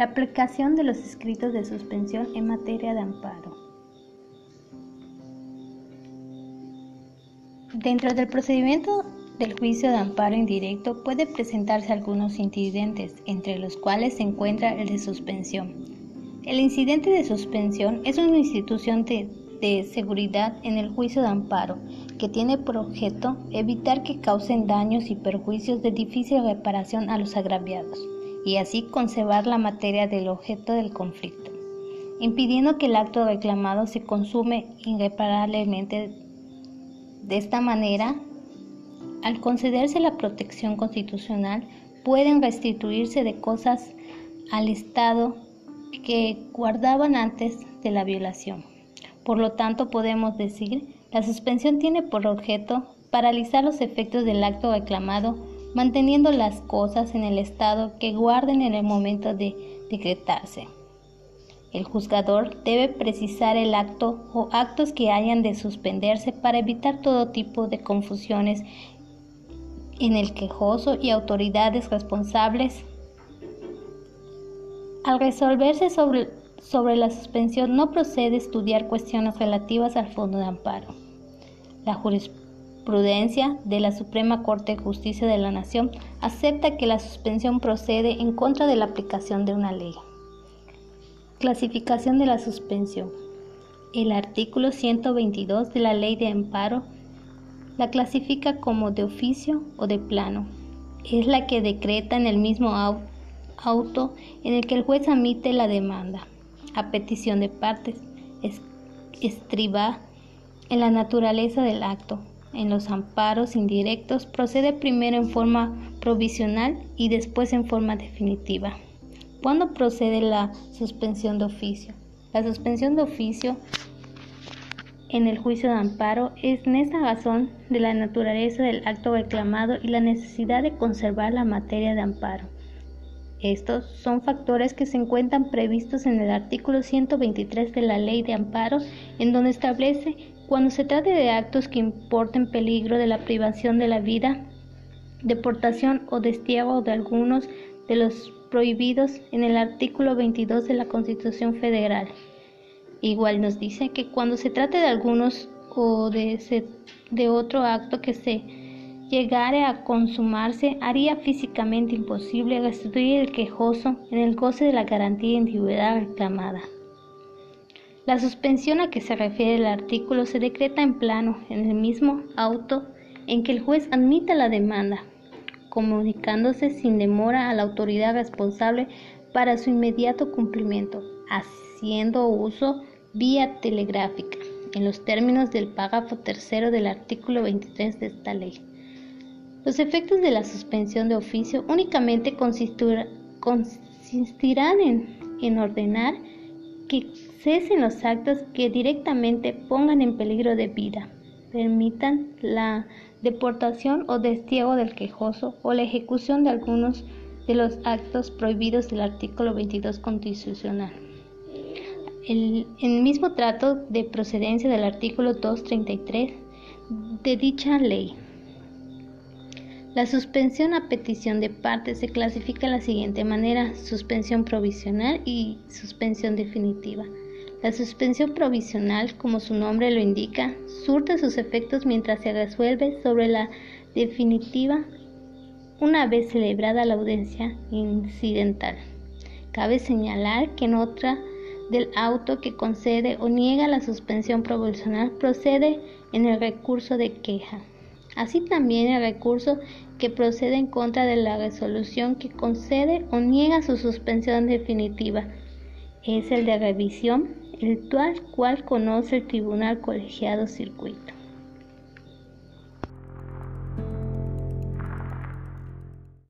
La aplicación de los escritos de suspensión en materia de amparo. Dentro del procedimiento del juicio de amparo indirecto puede presentarse algunos incidentes, entre los cuales se encuentra el de suspensión. El incidente de suspensión es una institución de, de, seguridad en el juicio de amparo que tiene por objeto evitar que causen daños y perjuicios de difícil reparación a los agraviados y así conservar la materia del objeto del conflicto, impidiendo que el acto reclamado se consume irreparablemente. De esta manera, al concederse la protección constitucional, pueden restituirse de cosas al Estado que guardaban antes de la violación. Por lo tanto, podemos decir, la suspensión tiene por objeto paralizar los efectos del acto reclamado manteniendo las cosas en el estado que guarden en el momento de decretarse. El juzgador debe precisar el acto o actos que hayan de suspenderse para evitar todo tipo de confusiones en el quejoso y autoridades responsables. Al resolverse sobre, sobre la suspensión no procede estudiar cuestiones relativas al fondo de amparo. La jurisprudencia prudencia de la Suprema Corte de Justicia de la Nación acepta que la suspensión procede en contra de la aplicación de una ley. Clasificación de la suspensión. El artículo 122 de la Ley de Amparo la clasifica como de oficio o de plano. Es la que decreta en el mismo auto en el que el juez admite la demanda, a petición de partes, estriba en la naturaleza del acto, en los amparos indirectos procede primero en forma provisional y después en forma definitiva. ¿Cuándo procede la suspensión de oficio? La suspensión de oficio en el juicio de amparo es en esa razón de la naturaleza del acto reclamado y la necesidad de conservar la materia de amparo. Estos son factores que se encuentran previstos en el artículo 123 de la Ley de Amparo, en donde establece cuando se trate de actos que importen peligro de la privación de la vida, deportación o destierro de algunos de los prohibidos en el artículo 22 de la Constitución Federal. Igual nos dice que cuando se trate de algunos o de, de otro acto que se llegare a consumarse, haría físicamente imposible restituir el quejoso en el goce de la garantía individual reclamada. La suspensión a que se refiere el artículo se decreta en plano en el mismo auto en que el juez admita la demanda, comunicándose sin demora a la autoridad responsable para su inmediato cumplimiento, haciendo uso vía telegráfica, en los términos del párrafo tercero del artículo 23 de esta ley. Los efectos de la suspensión de oficio únicamente consistirán en, en ordenar que cesen los actos que directamente pongan en peligro de vida, permitan la deportación o destierro del quejoso o la ejecución de algunos de los actos prohibidos del artículo 22 constitucional. El mismo trato de procedencia del artículo 233 de dicha ley. La suspensión a petición de parte se clasifica de la siguiente manera, suspensión provisional y suspensión definitiva. La suspensión provisional, como su nombre lo indica, surte sus efectos mientras se resuelve sobre la definitiva una vez celebrada la audiencia incidental. Cabe señalar que en otra del auto que concede o niega la suspensión provisional procede en el recurso de queja. Así también el recurso que procede en contra de la resolución que concede o niega su suspensión definitiva es el de revisión, el cual conoce el Tribunal Colegiado Circuito.